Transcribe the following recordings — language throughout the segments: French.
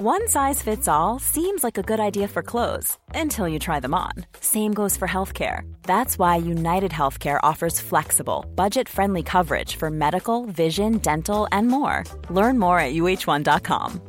One size fits all seems like a good idea for clothes until you try them on. Same goes for healthcare. That's why United Healthcare offers flexible, budget friendly coverage for medical, vision, dental, and more. Learn more at uh1.com.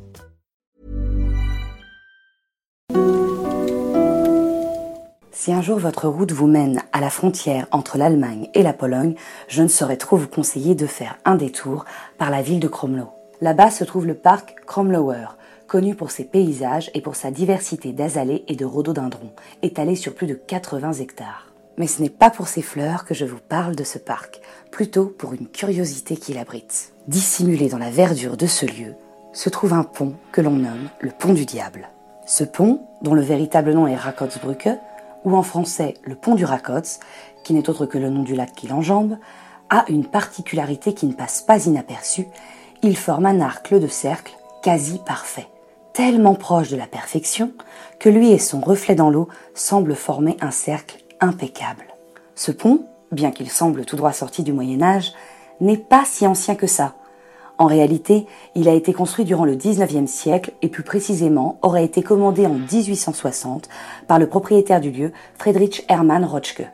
Si un jour votre route vous mène à la frontière entre l'Allemagne et la Pologne, je ne saurais trop vous conseiller de faire un détour par la ville de Kromlo. Là-bas se trouve le parc Kromlower, connu pour ses paysages et pour sa diversité d'azalées et de rhododendrons, étalés sur plus de 80 hectares. Mais ce n'est pas pour ses fleurs que je vous parle de ce parc, plutôt pour une curiosité qu'il abrite. Dissimulé dans la verdure de ce lieu, se trouve un pont que l'on nomme le pont du diable. Ce pont, dont le véritable nom est Rakotsbrücke, ou en français le pont du Rakots, qui n'est autre que le nom du lac qui l'enjambe, a une particularité qui ne passe pas inaperçue, il forme un arc de cercle quasi parfait, tellement proche de la perfection que lui et son reflet dans l'eau semblent former un cercle impeccable. Ce pont, bien qu'il semble tout droit sorti du Moyen Âge, n'est pas si ancien que ça. En réalité, il a été construit durant le XIXe siècle et plus précisément aurait été commandé en 1860 par le propriétaire du lieu, Friedrich Hermann Rotschke.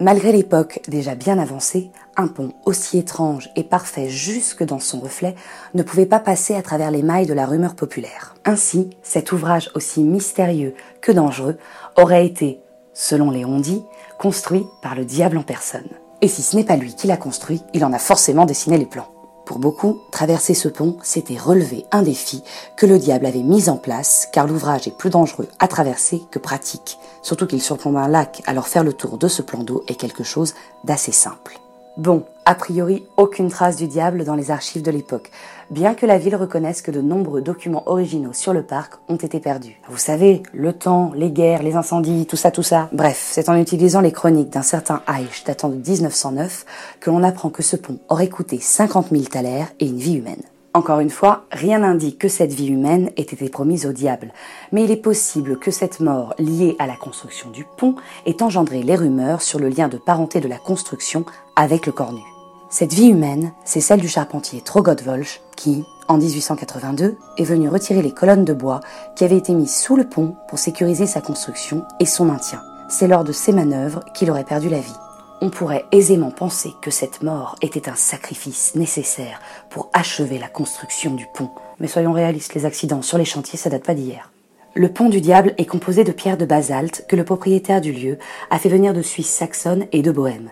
Malgré l'époque déjà bien avancée, un pont aussi étrange et parfait jusque dans son reflet ne pouvait pas passer à travers les mailles de la rumeur populaire. Ainsi, cet ouvrage aussi mystérieux que dangereux aurait été, selon les on-dit, construit par le diable en personne. Et si ce n'est pas lui qui l'a construit, il en a forcément dessiné les plans. Pour beaucoup, traverser ce pont, c'était relever un défi que le diable avait mis en place, car l'ouvrage est plus dangereux à traverser que pratique, surtout qu'il surplombe un lac, alors faire le tour de ce plan d'eau est quelque chose d'assez simple. Bon, a priori, aucune trace du diable dans les archives de l'époque, bien que la ville reconnaisse que de nombreux documents originaux sur le parc ont été perdus. Vous savez, le temps, les guerres, les incendies, tout ça, tout ça. Bref, c'est en utilisant les chroniques d'un certain Aïch datant de 1909 que l'on apprend que ce pont aurait coûté 50 000 thalers et une vie humaine. Encore une fois, rien n'indique que cette vie humaine ait été promise au diable, mais il est possible que cette mort liée à la construction du pont ait engendré les rumeurs sur le lien de parenté de la construction avec le cornu. Cette vie humaine, c'est celle du charpentier Trogot Volch qui, en 1882, est venu retirer les colonnes de bois qui avaient été mises sous le pont pour sécuriser sa construction et son maintien. C'est lors de ces manœuvres qu'il aurait perdu la vie. On pourrait aisément penser que cette mort était un sacrifice nécessaire pour achever la construction du pont. Mais soyons réalistes, les accidents sur les chantiers, ça date pas d'hier. Le pont du diable est composé de pierres de basalte que le propriétaire du lieu a fait venir de Suisse saxonne et de Bohême.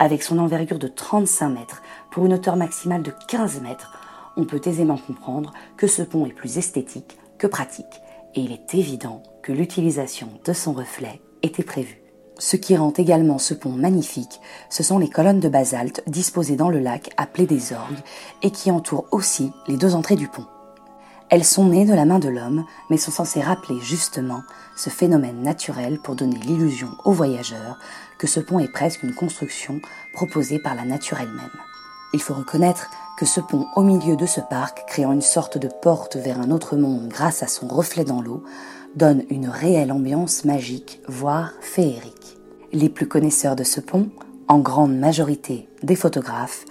Avec son envergure de 35 mètres pour une hauteur maximale de 15 mètres, on peut aisément comprendre que ce pont est plus esthétique que pratique. Et il est évident que l'utilisation de son reflet était prévue. Ce qui rend également ce pont magnifique, ce sont les colonnes de basalte disposées dans le lac appelées des orgues et qui entourent aussi les deux entrées du pont. Elles sont nées de la main de l'homme, mais sont censées rappeler justement ce phénomène naturel pour donner l'illusion aux voyageurs que ce pont est presque une construction proposée par la nature elle-même. Il faut reconnaître que ce pont au milieu de ce parc, créant une sorte de porte vers un autre monde grâce à son reflet dans l'eau, donne une réelle ambiance magique, voire féerique. Les plus connaisseurs de ce pont, en grande majorité des photographes,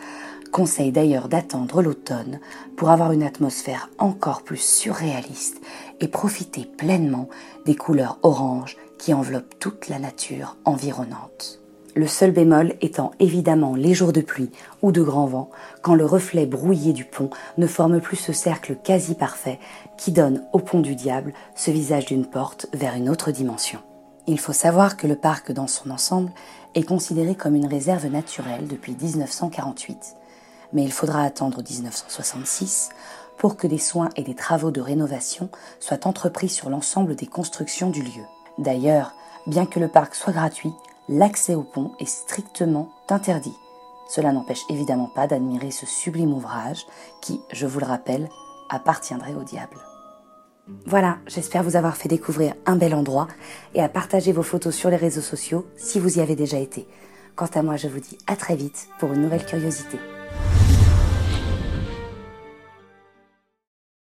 conseillent d'ailleurs d'attendre l'automne pour avoir une atmosphère encore plus surréaliste et profiter pleinement des couleurs oranges qui enveloppent toute la nature environnante. Le seul bémol étant évidemment les jours de pluie ou de grand vent, quand le reflet brouillé du pont ne forme plus ce cercle quasi parfait qui donne au pont du diable ce visage d'une porte vers une autre dimension. Il faut savoir que le parc dans son ensemble est considéré comme une réserve naturelle depuis 1948, mais il faudra attendre 1966 pour que des soins et des travaux de rénovation soient entrepris sur l'ensemble des constructions du lieu. D'ailleurs, bien que le parc soit gratuit, l'accès au pont est strictement interdit. Cela n'empêche évidemment pas d'admirer ce sublime ouvrage qui, je vous le rappelle, appartiendrait au diable. Voilà, j'espère vous avoir fait découvrir un bel endroit et à partager vos photos sur les réseaux sociaux si vous y avez déjà été. Quant à moi, je vous dis à très vite pour une nouvelle curiosité.